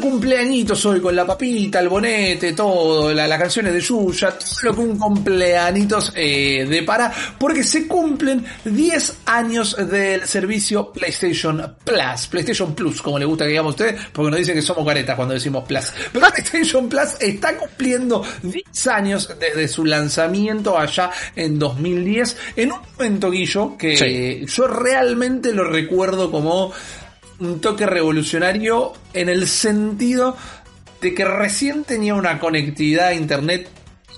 Cumpleañitos hoy con la papita, el bonete, todo, la- las canciones de Yuya, todo lo que un cumpleañitos eh, depara, porque se cumplen 10 años del servicio PlayStation Plus, PlayStation Plus, como le gusta que digamos a ustedes, porque nos dicen que somos caretas cuando decimos Plus. Pero PlayStation Plus está cumpliendo 10 años desde su lanzamiento allá en 2010, en un momento, Guillo, que yo realmente lo recuerdo como un toque revolucionario en el sentido de que recién tenía una conectividad a internet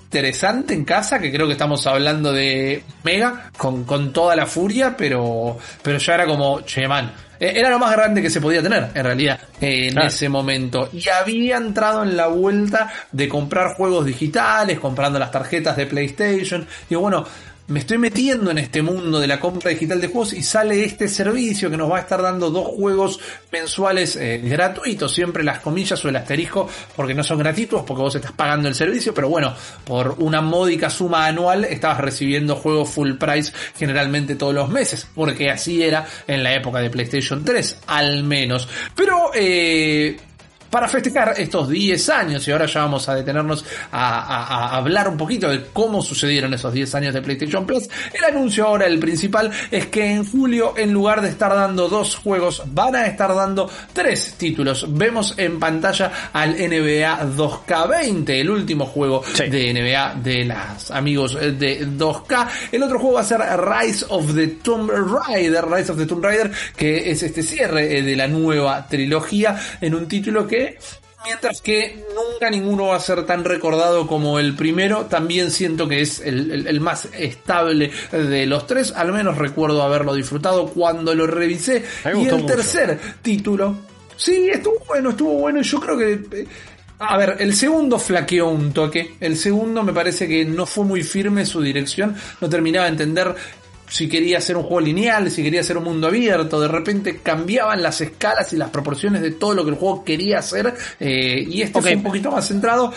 interesante en casa, que creo que estamos hablando de Mega, con, con toda la furia, pero, pero ya era como, che man, eh, era lo más grande que se podía tener, en realidad, eh, en Claro. ese momento. Y había entrado en la vuelta de comprar juegos digitales, comprando las tarjetas de PlayStation. Digo, bueno, me estoy metiendo en este mundo de la compra digital de juegos y sale este servicio que nos va a estar dando dos juegos mensuales eh, gratuitos, siempre las comillas o el asterisco, porque no son gratuitos, porque vos estás pagando el servicio, pero bueno, por una módica suma anual estabas recibiendo juegos full price generalmente todos los meses, porque así era en la época de PlayStation 3, al menos. Pero, eh, para festejar estos 10 años, y ahora ya vamos a detenernos a, a- a hablar un poquito de cómo sucedieron esos 10 años de PlayStation Plus, el anuncio ahora, el principal, es que en julio, en lugar de estar dando dos juegos, van a estar dando tres títulos. Vemos en pantalla al NBA 2K20, el último juego Sí. de NBA de los amigos de 2K. El otro juego va a ser Rise of the Tomb Raider, Rise of the Tomb Raider, que es este cierre eh, de la nueva trilogía en un título que Mientras que nunca ninguno va a ser tan recordado como el primero, también siento que es el, el- el más estable de los tres. Al menos recuerdo haberlo disfrutado cuando lo revisé. Y el mucho. tercer título, sí, estuvo bueno, estuvo bueno. y Yo creo que eh, a ver, el segundo flaqueó un toque. El segundo me parece que no fue muy firme su dirección. No terminaba de entender si quería hacer un juego lineal, si quería hacer un mundo abierto. De repente cambiaban las escalas y las proporciones de todo lo que el juego quería hacer. eh, y este fue un poquito más centrado.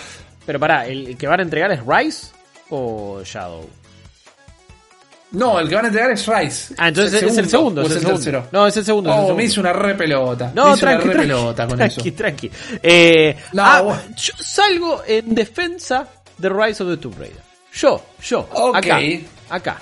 Pero pará, ¿el que van a entregar es Rise o Shadow? No, el que van a entregar es Rise. Ah, entonces es el segundo, es es el segundo. tercero. No, es el segundo, es el Oh, segundo. me hice una re pelota. No, me hice tranqui, una re tranqui, pelota con tranqui, eso. tranqui. Eh, No, ah, bueno. yo salgo en defensa de Rise of the Tomb Raider. Yo, yo, Ok. acá, acá.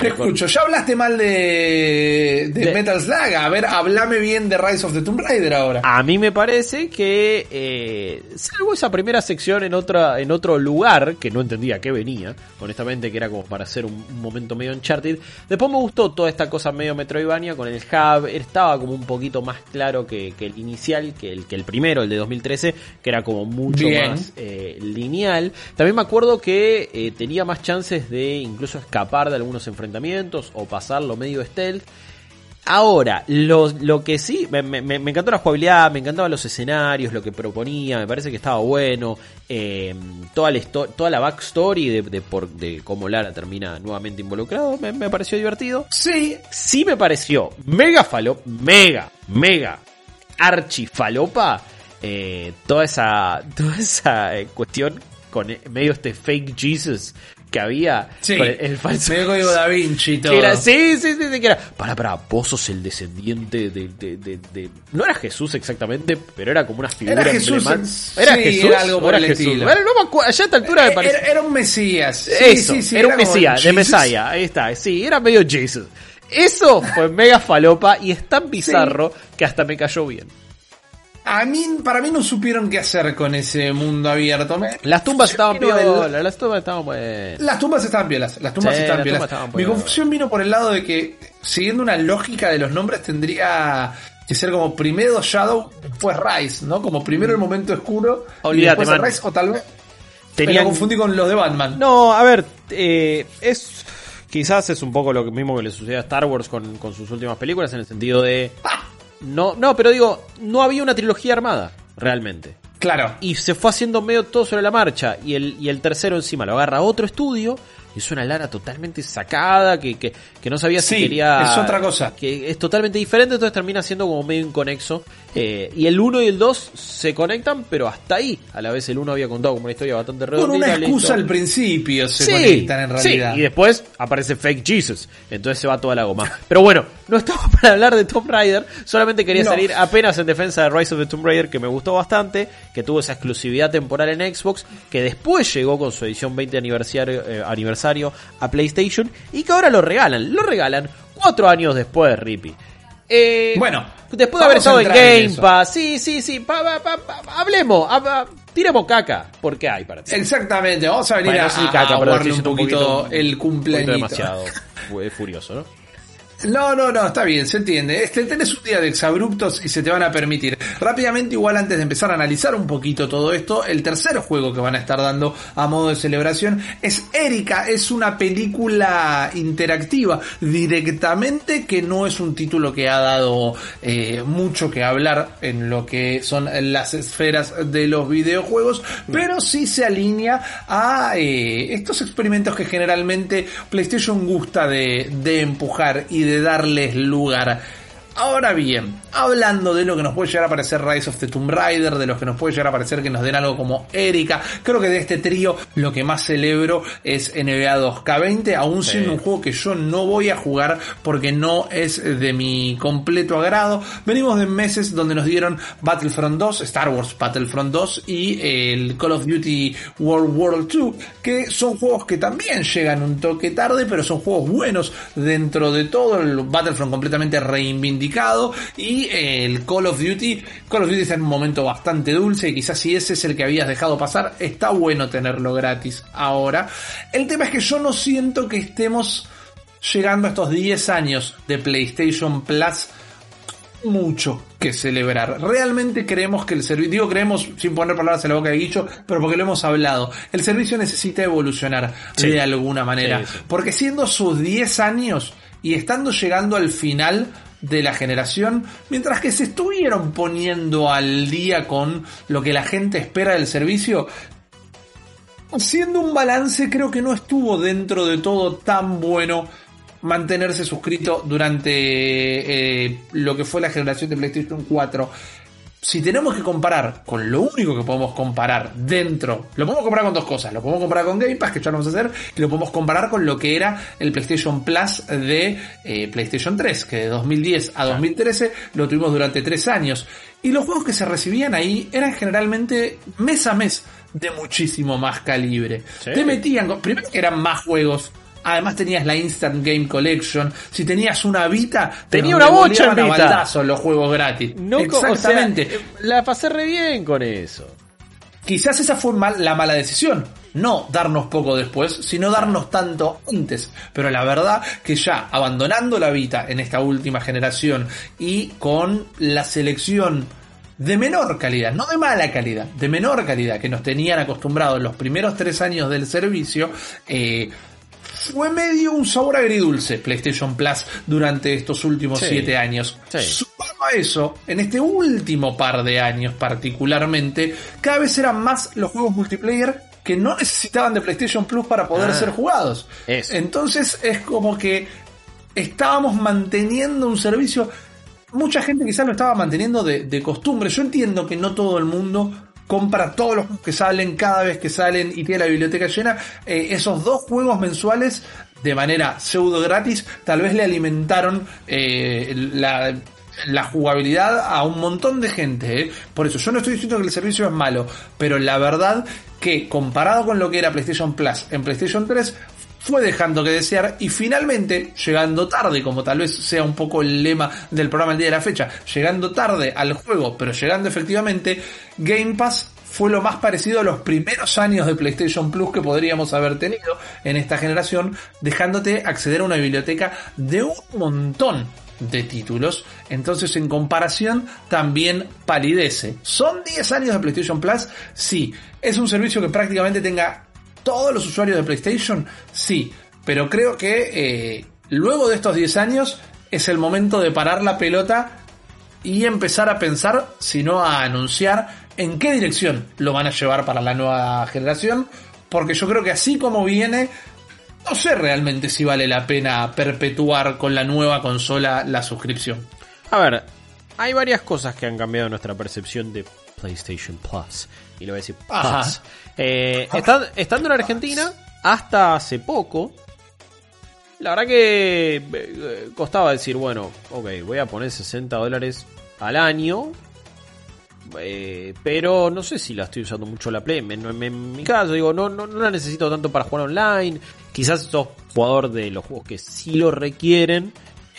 Te escucho, ya hablaste mal de, de, De- Metal Slug. A ver, hablame bien de Rise of the Tomb Raider ahora. A mí me parece que, eh, salvo esa primera sección en, otra, en otro lugar, que no entendía que venía, honestamente, que era como para hacer un, un momento medio Uncharted. Después me gustó toda esta cosa medio Metroidvania con el hub, estaba como un poquito más claro que, que el inicial, que el, que el primero, el de 2013, que era como mucho Bien. más eh, lineal. También me acuerdo que eh, tenía más chances de incluso escapar de algunos enfrentamientos o pasarlo medio stealth. Ahora, lo, lo que sí, me, encantó la jugabilidad, me encantaban los escenarios, lo que proponía, me parece que estaba bueno. eh, toda, la toda backstory de, de, cómo Lara termina nuevamente involucrado, me, pareció divertido. Sí, Sí me pareció mega falopa, mega, mega, archifalopa, eh, toda esa, toda esa eh, cuestión con medio este fake Jesus que había sí. el, el falso Medio código Da Vinci todo. que era, sí, sí, sí, sí, que era. Para, para, vos sos el descendiente de, de, de, de- No era Jesús exactamente, pero era como una figura Era Jesús, en- ¿Era sí, Jesús? era algo ¿O por era el Jesús? estilo. Bueno, no me acuerdo, allá a esta altura me Era, parece. era un Mesías. Sí, Eso, sí, sí, era un Mesías, de. Mesaya, ahí está, sí, era medio Jesus. Eso fue mega falopa y es tan bizarro que hasta me cayó bien. A mí, para mí no supieron qué hacer con ese mundo abierto. Me- Las tumbas estaban piolas, las tumbas estaban buenas. Las tumbas estaban piolas, las tumbas Sí, estaban las piolas. tumbas Mi confusión vino por el lado de que, siguiendo una lógica de los nombres, tendría que ser como primero Shadow, después Rise, ¿no? Como primero el momento oscuro, Olvídate, y después. Rise, o tal vez. Tenían- Me lo confundí con los de Batman. No, a ver, eh, es quizás es un poco lo mismo que le sucede a Star Wars con, con sus últimas películas en el sentido de no, no, pero digo, no había una trilogía armada realmente. Claro. Y se fue haciendo medio todo sobre la marcha y el y el tercero encima lo agarra otro estudio es una Lara totalmente sacada, que, que, que no sabía si Sí, quería... es otra cosa. Que es totalmente diferente, entonces termina siendo como medio inconexo. Eh, y el 1 y el 2 se conectan, pero hasta ahí. A la vez el 1 había contado como una historia bastante Con redondita. una excusa listo. al principio se Sí, conectan en realidad. sí, y después aparece Fake Jesus. Entonces se va toda la goma. Pero bueno, no estamos para hablar de Tomb Raider. Solamente quería No. salir apenas en defensa de Rise of the Tomb Raider, que me gustó bastante. Que tuvo esa exclusividad temporal en Xbox. Que después llegó con su edición 20 aniversario, eh, aniversario a PlayStation. Y que ahora lo regalan. Lo regalan cuatro años después, Rippy. Eh, Bueno, después de haber a estado en Game. Pass, sí, sí, sí, pa- pa- pa- hablemos, hab- hab- tiremos caca, porque hay para ti. Exactamente, vamos a venir Bueno, a, sí, a caca, aguarle estoy un poquito poquito- el cumpleaños. demasiado fu- furioso, ¿no? No, no, no, está bien, se entiende. Este, tenés un día de exabruptos y se te van a permitir. Rápidamente, igual antes de empezar a analizar un poquito todo esto, el tercer juego que van a estar dando a modo de celebración es Erika, es una película interactiva directamente que no es un título que ha dado eh, mucho que hablar en lo que son las esferas de los videojuegos, pero sí se alinea a eh, estos experimentos que generalmente PlayStation gusta de, de empujar y de darles lugar. Ahora bien, hablando de lo que nos puede llegar a parecer Rise of the Tomb Raider, de lo que nos puede llegar a parecer que nos den algo como Erika, creo que de este trío lo que más celebro es NBA 2K20, aún siendo un juego que yo no voy a jugar porque no es de mi completo agrado. Venimos de meses donde nos dieron Battlefront 2, Star Wars Battlefront 2 y el Call of Duty World War 2, que son juegos que también llegan un toque tarde, pero son juegos buenos dentro de todo. El Battlefront completamente reivindicado y eh, el Call of Duty, Call of Duty está en un momento bastante dulce y quizás si ese es el que habías dejado pasar, está bueno tenerlo gratis ahora. El tema es que yo no siento que estemos llegando a estos 10 años de PlayStation Plus mucho que celebrar. Realmente creemos que el servicio, digo creemos sin poner palabras en la boca de Guillo, pero porque lo hemos hablado, el servicio necesita evolucionar Sí. de alguna manera. Sí, sí. Porque siendo sus 10 años y estando llegando al final de la generación, mientras que se estuvieron poniendo al día con lo que la gente espera del servicio, siendo un balance creo que no estuvo dentro de todo tan bueno mantenerse suscrito durante eh, lo que fue la generación de PlayStation 4. Si tenemos que comparar con lo único que podemos comparar dentro, lo podemos comparar con dos cosas, lo podemos comparar con Game Pass, que ya lo vamos a hacer, y lo podemos comparar con lo que era el PlayStation Plus de eh, PlayStation 3, que de 2010 a 2013 lo tuvimos durante tres años. Y los juegos que se recibían ahí eran generalmente mes a mes de muchísimo más calibre. Sí. Te metían, primero que eran más juegos, además tenías la Instant Game Collection, si tenías una Vita, te Tenía una bocha en Vita. los juegos gratis. No, co- o sea, Exactamente. eh, la pasé re bien con eso. Quizás esa fue mal- la mala decisión. No darnos poco después, sino darnos tanto antes. Pero la verdad que ya abandonando la Vita en esta última generación y con la selección de menor calidad, no de mala calidad, de menor calidad que nos tenían acostumbrados los primeros tres años del servicio, eh, fue medio un sabor agridulce PlayStation Plus durante estos últimos Sí. siete años. Sí. Sumado a eso, en este último par de años particularmente, cada vez eran más los juegos multiplayer que no necesitaban de PlayStation Plus para poder Ah. ser jugados. Eso. Entonces es como que estábamos manteniendo un servicio. Mucha gente quizás lo estaba manteniendo de, de costumbre. Yo entiendo que no todo el mundo compra todos los que salen cada vez que salen y tiene la biblioteca llena. Eh, esos dos juegos mensuales de manera pseudo gratis tal vez le alimentaron eh, la, la jugabilidad a un montón de gente. ¿eh? Por eso yo no estoy diciendo que el servicio es malo, pero la verdad que comparado con lo que era PlayStation Plus en PlayStation 3 fue dejando que desear y finalmente, llegando tarde, como tal vez sea un poco el lema del programa el día de la fecha, llegando tarde al juego, pero llegando efectivamente, Game Pass fue lo más parecido a los primeros años de PlayStation Plus que podríamos haber tenido en esta generación, dejándote acceder a una biblioteca de un montón de títulos, entonces en comparación también palidece. ¿Son 10 años de PlayStation Plus? Sí. ¿Es un servicio que prácticamente tenga todos los usuarios de PlayStation? Sí, pero creo que eh, luego de estos 10 años es el momento de parar la pelota y empezar a pensar, si no a anunciar, en qué dirección lo van a llevar para la nueva generación, porque yo creo que así como viene, no sé realmente si vale la pena perpetuar con la nueva consola la suscripción. A ver, hay varias cosas que han cambiado nuestra percepción de PlayStation Plus. Y lo voy a decir Ajá. Eh, estando en Argentina, hasta hace poco, la verdad que eh, costaba decir, bueno, ok, voy a poner 60 dólares al año. eh, pero no sé si la estoy usando mucho la Play. En, en- en mi caso, digo, no, no, no la necesito tanto para jugar online. Quizás sos jugador de los juegos que sí lo requieren.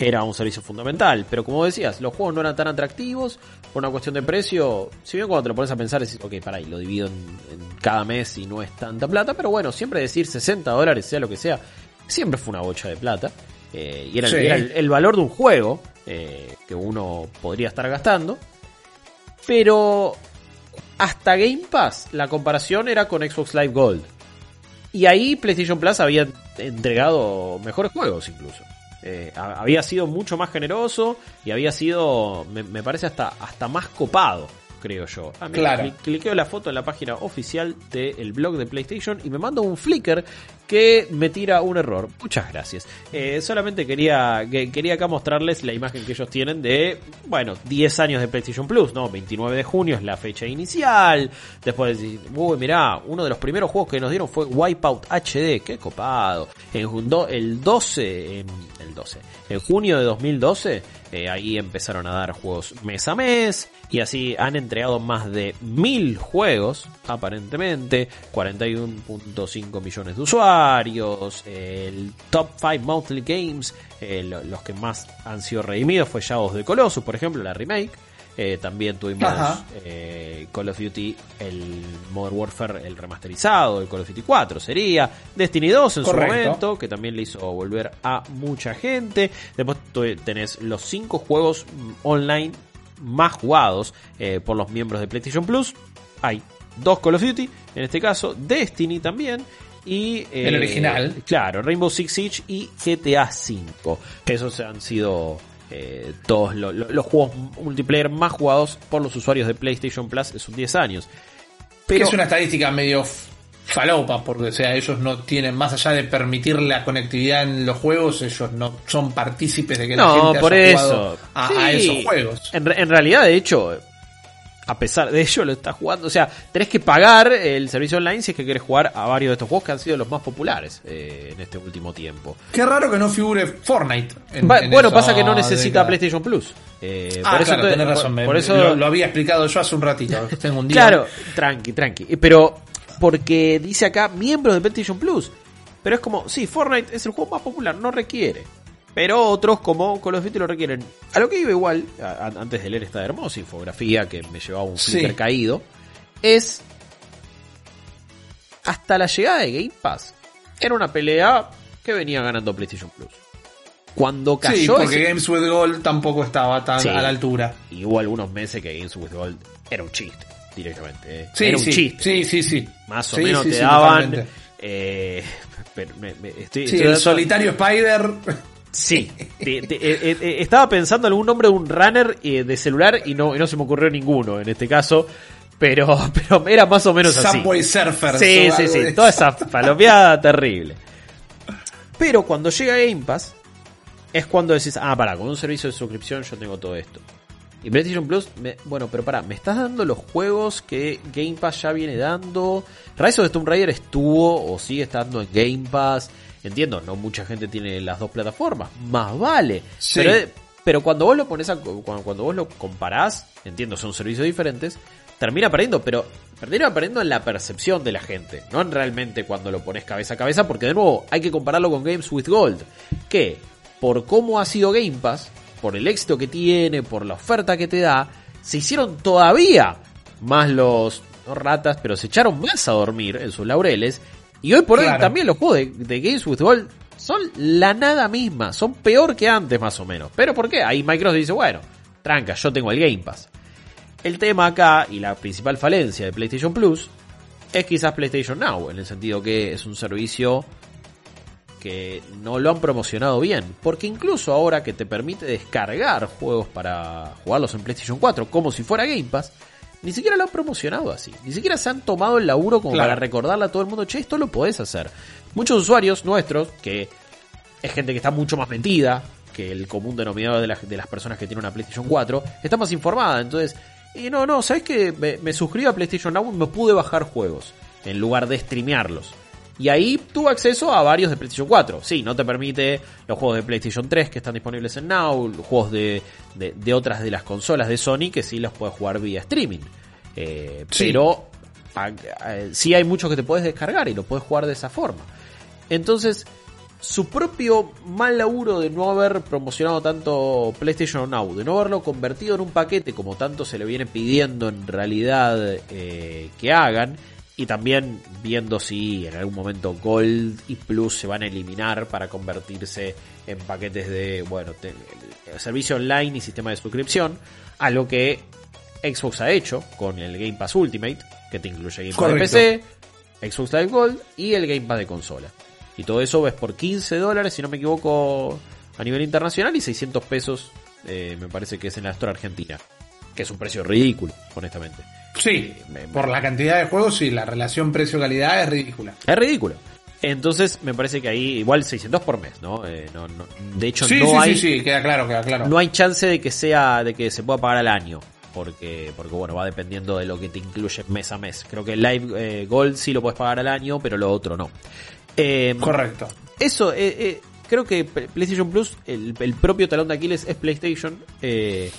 Era un servicio fundamental. Pero como decías, los juegos no eran tan atractivos. Por una cuestión de precio. Si bien cuando te lo pones a pensar, decís, ok, para ahí, lo divido en, en cada mes y no es tanta plata. Pero bueno, siempre decir 60 dólares, sea lo que sea, siempre fue una bocha de plata. Eh, y era, el- Sí. era el, el valor de un juego eh, que uno podría estar gastando. Pero hasta Game Pass la comparación era con Xbox Live Gold. Y ahí PlayStation Plus había entregado mejores juegos incluso. Eh, ha- había sido mucho más generoso y había sido, me, me parece, hasta, hasta más copado, creo yo. Ah, mira, Claro. cli- cliqueo la foto en la página oficial del blog de PlayStation y me manda un flicker que me tira un error. Muchas gracias. Eh, solamente quería, que- quería acá mostrarles la imagen que ellos tienen de, bueno, 10 años de PlayStation Plus, ¿no? 29 de junio es la fecha inicial. Después decís, uy, mirá, uno de los primeros juegos que nos dieron fue Wipeout HD, qué copado. En el 12, en, el 12, en junio de 2012, eh, ahí empezaron a dar juegos mes a mes. Y así han entregado más de mil juegos, aparentemente, 41.5 millones de usuarios, el top 5 monthly games, eh, lo- los que más han sido redimidos fue Shadows de Colossus, por ejemplo, la remake. Eh, también tuvimos eh, Call of Duty, el Modern Warfare, el remasterizado, el Call of Duty 4 sería, Destiny 2 en Correcto. su momento, que también le hizo volver a mucha gente. Después tenés los 5 juegos mm, online más jugados eh, por los miembros de PlayStation Plus. Hay dos Call of Duty, en este caso Destiny también. Y, eh, El original. Claro, Rainbow Six Siege y GTA V. Esos han sido eh, todos lo- lo- los juegos multiplayer más jugados por los usuarios de PlayStation Plus en sus 10 años. Que Pero es una estadística medio falopa, porque o sea, ellos no tienen, más allá de permitir la conectividad en los juegos, ellos no son partícipes de que la no, gente por haya eso. jugado a, a Sí. esos juegos. En, en realidad, de hecho, a pesar de ello, lo estás jugando. O sea, tenés que pagar el servicio online si es que querés jugar a varios de estos juegos que han sido los más populares eh, en este último tiempo. Qué raro que no figure Fortnite. en- Va- en bueno, pasa que no necesita década. PlayStation Plus. Eh, Ah, por eso claro, tenés razón. por eso lo, lo había explicado yo hace un ratito. Tengo un día. Claro, tranqui, tranqui. Pero porque dice acá miembros de PlayStation Plus. Pero es como, sí, Fortnite es el juego más popular, no requiere. Pero otros como Call of Duty lo requieren. A lo que iba igual, a- a- antes de leer esta hermosa infografía que me llevaba un Sí. flicker caído, es hasta la llegada de Game Pass. Era una pelea que venía ganando PlayStation Plus. Cuando cayó Sí, porque ese- Games with Gold tampoco estaba tan Sí. a la altura. y hubo algunos meses que Games with Gold era un chiste, directamente. eh. Sí, era un sí, chiste. sí, sí, sí. Más o Sí, menos sí, te sí, daban. eh, pero me- me- estoy, Sí, estoy el solitario Spider. Sí, te- te- eh, eh, estaba pensando en algún nombre de un runner eh, de celular y no, y no se me ocurrió ninguno en este caso. Pero, pero era más o menos así. Subway Surfers. Sí, sí, sí, toda esa palopeada terrible. Pero cuando llega Game Pass, es cuando decís, ah, pará, con un servicio de suscripción yo tengo todo esto. Y PlayStation Plus, me- bueno, pero pará, ¿me estás dando los juegos que Game Pass ya viene dando? Rise of the Tomb Raider estuvo o sigue estando en Game Pass. Entiendo, no mucha gente tiene las dos plataformas, más vale. Sí. Pero, pero cuando vos lo pones a, cuando, cuando vos lo comparás, entiendo, son servicios diferentes, termina perdiendo, pero termina perdiendo en la percepción de la gente, no en realmente cuando lo pones cabeza a cabeza, porque de nuevo hay que compararlo con Games with Gold, que por cómo ha sido Game Pass, por el éxito que tiene, por la oferta que te da, se hicieron todavía más los no ratas, pero se echaron más a dormir en sus laureles. Y hoy por hoy también los juegos de, de Games with Gold son la nada misma, son peor que antes más o menos. ¿Pero por qué? Ahí Microsoft dice, bueno, tranca, yo tengo el Game Pass. El tema acá y la principal falencia de PlayStation Plus es quizás PlayStation Now, en el sentido que es un servicio que no lo han promocionado bien, porque incluso ahora que te permite descargar juegos para jugarlos en PlayStation 4 como si fuera Game Pass, ni siquiera lo han promocionado así. Ni siquiera se han tomado el laburo como Claro. para recordarle a todo el mundo, che, esto lo podés hacer. Muchos usuarios nuestros, que es gente que está mucho más metida que el común denominador de, las- de las personas que tienen una PlayStation 4, está más informada. Entonces, y no, no, ¿sabes que me, me suscribí a PlayStation Now y me pude bajar juegos en lugar de streamearlos? Y ahí tuve acceso a varios de PlayStation 4. Sí, no te permite los juegos de PlayStation 3 que están disponibles en Now, juegos de, de, de otras de las consolas de Sony que sí los puedes jugar vía streaming. Eh, Sí. Pero a- a- sí hay muchos que te puedes descargar y lo puedes jugar de esa forma. Entonces, su propio mal laburo de no haber promocionado tanto PlayStation Now, de no haberlo convertido en un paquete como tanto se le viene pidiendo en realidad eh, que hagan, y también viendo si en algún momento Gold y Plus se van a eliminar para convertirse en paquetes de, bueno, te- servicio online y sistema de suscripción, a lo que Xbox ha hecho con el Game Pass Ultimate, que te incluye Game Pass de. PC, Xbox Live Gold y el Game Pass de consola. Y todo eso ves por 15 dólares, si no me equivoco, a nivel internacional y 600 pesos, eh, me parece que es en la Store Argentina. Que es un precio ridículo, honestamente. Sí, Me- me- por la cantidad de juegos y la relación precio-calidad es ridícula. Es ridículo. Entonces, me parece que ahí igual 600 por mes, ¿no? Eh, no, no- de hecho, Sí, no sí, hay sí, sí, queda claro, queda claro. no hay chance de que sea de que se pueda pagar al año porque porque bueno va dependiendo de lo que te incluye mes a mes creo que el Live eh, Gold sí lo puedes pagar al año pero lo otro no Eh, Correcto. eso eh, eh, creo que PlayStation Plus el, el propio talón de Aquiles es PlayStation Eh,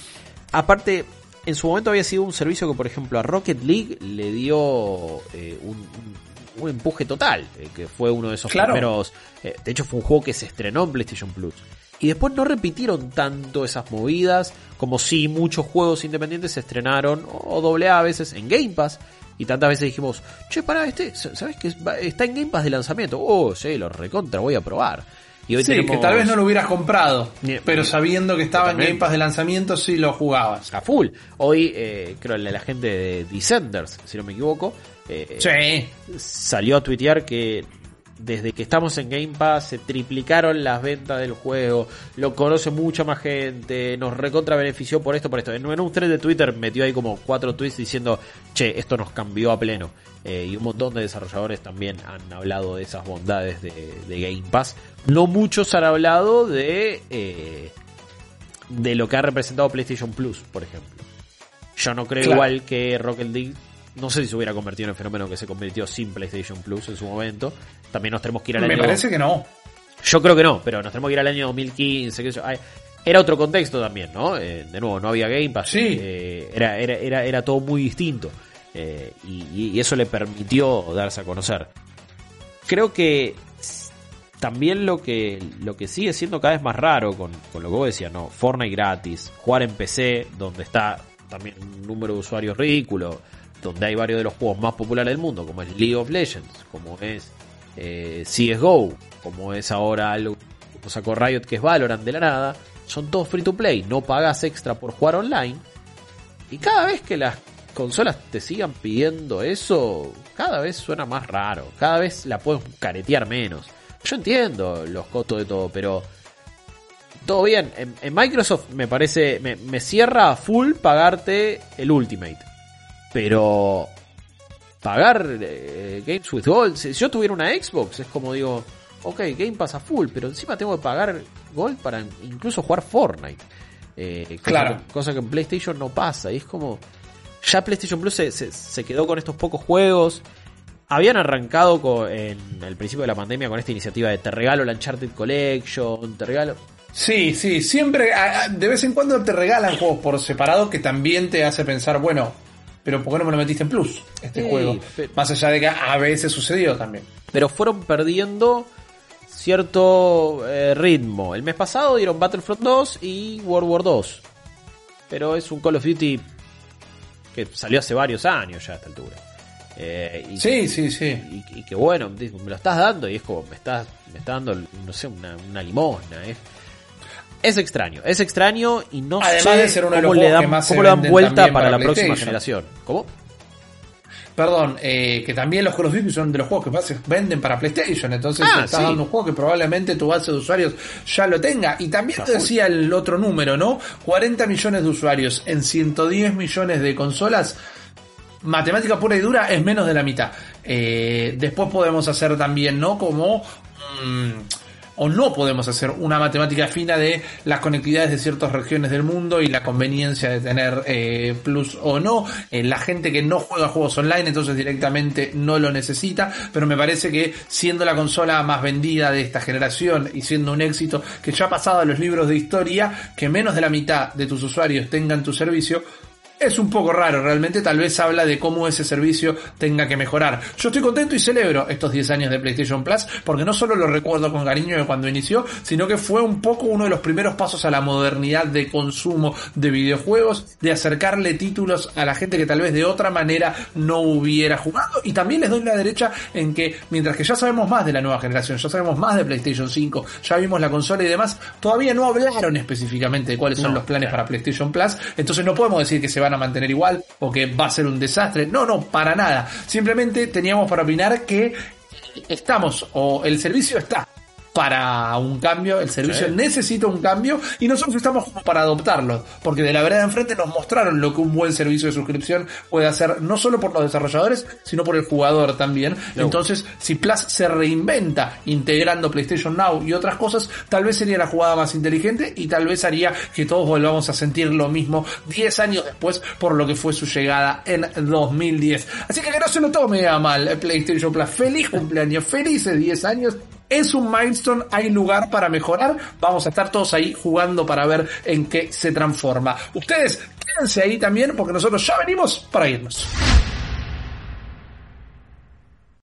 aparte en su momento había sido un servicio que por ejemplo a Rocket League le dio eh, un, un- un empuje total eh, que fue uno de esos Claro. primeros eh, de hecho fue un juego que se estrenó en PlayStation Plus y después no repitieron tanto esas movidas como si muchos juegos independientes se estrenaron o doble A a veces en Game Pass y tantas veces dijimos, che, pará, este, ¿sabes que está en Game Pass de lanzamiento? Oh, sí, lo recontra, voy a probar. Y hoy Sí, tenemos que tal vez no lo hubieras comprado, pero sabiendo que estaba en. Game Pass de lanzamiento sí lo jugabas. a full. Hoy, eh, creo, la, la gente de Descenders, si no me equivoco, eh, Sí. salió a tuitear que desde que estamos en Game Pass se triplicaron las ventas del juego, lo conoce mucha más gente, nos recontra benefició por esto, por esto. En, un thread de Twitter metió ahí como cuatro tweets diciendo, che, esto nos cambió a pleno. Eh, y un montón de desarrolladores también han hablado de esas bondades de, de Game Pass. No muchos han hablado de, eh, de lo que ha representado PlayStation Plus, por ejemplo. Yo no creo Claro. igual que Rocket League. No sé si se hubiera convertido en el fenómeno que se convirtió sin PlayStation Plus en su momento. También nos tenemos que ir al Me año. parece que no. Yo creo que no, pero nos tenemos que ir al año 2015. qué sé yo. Ay, Era otro contexto también, ¿no? Eh, de nuevo, no había Game Pass. Sí. Eh, era, era, era, era todo muy distinto. Eh, y, y eso le permitió darse a conocer. Creo que también lo que, lo que sigue siendo cada vez más raro con, con lo que vos decías, ¿no? Fortnite gratis, jugar en PC, donde está también un número de usuarios ridículo, donde hay varios de los juegos más populares del mundo, como es League of Legends, como es eh, CSGO, como es ahora algo que sacó Riot que es Valorant de la nada, son todos free to play, no pagas extra por jugar online. Y cada vez que las consolas te sigan pidiendo eso, cada vez suena más raro, cada vez la puedes caretear menos. Yo entiendo los costos de todo, pero todo bien. En, Microsoft me parece, me cierra a full pagarte el Ultimate. Pero pagar eh, Games with Gold, si yo tuviera una Xbox, es como digo, ok, Game Pass a full, pero encima tengo que pagar Gold para incluso jugar Fortnite. Eh, cosa Claro. que- cosa que en PlayStation no pasa. Y es como. Ya PlayStation Plus se, se- se quedó con estos pocos juegos. Habían arrancado con- en el principio de la pandemia con esta iniciativa de te regalo la Uncharted Collection, te regalo. Sí, sí, siempre, de vez en cuando te regalan juegos por separado que también te hace pensar, bueno, pero ¿por qué no me lo metiste en Plus, este Sí, juego? pero- Más allá de que a veces sucedió también. Pero fueron perdiendo cierto eh, ritmo. El mes pasado dieron Battlefront 2 y World War 2. Pero es un Call of Duty que salió hace varios años ya a esta altura. Eh, y, Sí, sí, sí. y, y que bueno, me lo estás dando y es como me estás, me está dando, no sé, una, una limosna. Es, es extraño, es extraño y no Además sé de ser uno de cómo los le dan, que más se cómo le dan vuelta para, la próxima generación. ¿Cómo? Perdón, eh, que también los Call of Duty son de los juegos que más se venden para PlayStation, entonces Ah, te estás sí. dando un juego que probablemente tu base de usuarios ya lo tenga. Y también Ya te decía el otro número, ¿no? 40 millones de usuarios en 110 millones de consolas. matemática pura y dura es menos de la mitad. Eh, después podemos hacer también, ¿no? Como... mm, o no podemos hacer una matemática fina de las conectividades de ciertas regiones del mundo y la conveniencia de tener eh, plus o no. Eh, la gente que no juega juegos online entonces directamente no lo necesita, pero me parece que siendo la consola más vendida de esta generación y siendo un éxito que ya ha pasado a los libros de historia, que menos de la mitad de tus usuarios tengan tu servicio, es un poco raro, realmente tal vez habla de cómo ese servicio tenga que mejorar. Yo estoy contento y celebro estos 10 años de PlayStation Plus porque no solo lo recuerdo con cariño de cuando inició, sino que fue un poco uno de los primeros pasos a la modernidad de consumo de videojuegos, de acercarle títulos a la gente que tal vez de otra manera no hubiera jugado. Y también les doy la derecha en que mientras que ya sabemos más de la nueva generación, ya sabemos más de PlayStation 5, ya vimos la consola y demás, todavía no hablaron específicamente de cuáles son No, los planes para PlayStation Plus, entonces no podemos decir que se van a mantener igual o que va a ser un desastre. No, no, para nada. Simplemente teníamos para opinar que estamos o el servicio está para un cambio, el servicio Sí. necesita un cambio y nosotros estamos como para adoptarlo, porque de la verdad enfrente nos mostraron lo que un buen servicio de suscripción puede hacer, no solo por los desarrolladores, sino por el jugador también. No. Entonces, si Plus se reinventa integrando PlayStation Now y otras cosas, tal vez sería la jugada más inteligente y tal vez haría que todos volvamos a sentir lo mismo 10 años después por lo que fue su llegada en 2010. Así que que no se lo tome a mal PlayStation Plus. Feliz cumpleaños, felices 10 años. Es un milestone, hay lugar para mejorar. Vamos a estar todos ahí jugando para ver en qué se transforma. Ustedes quédense ahí también porque nosotros ya venimos para irnos.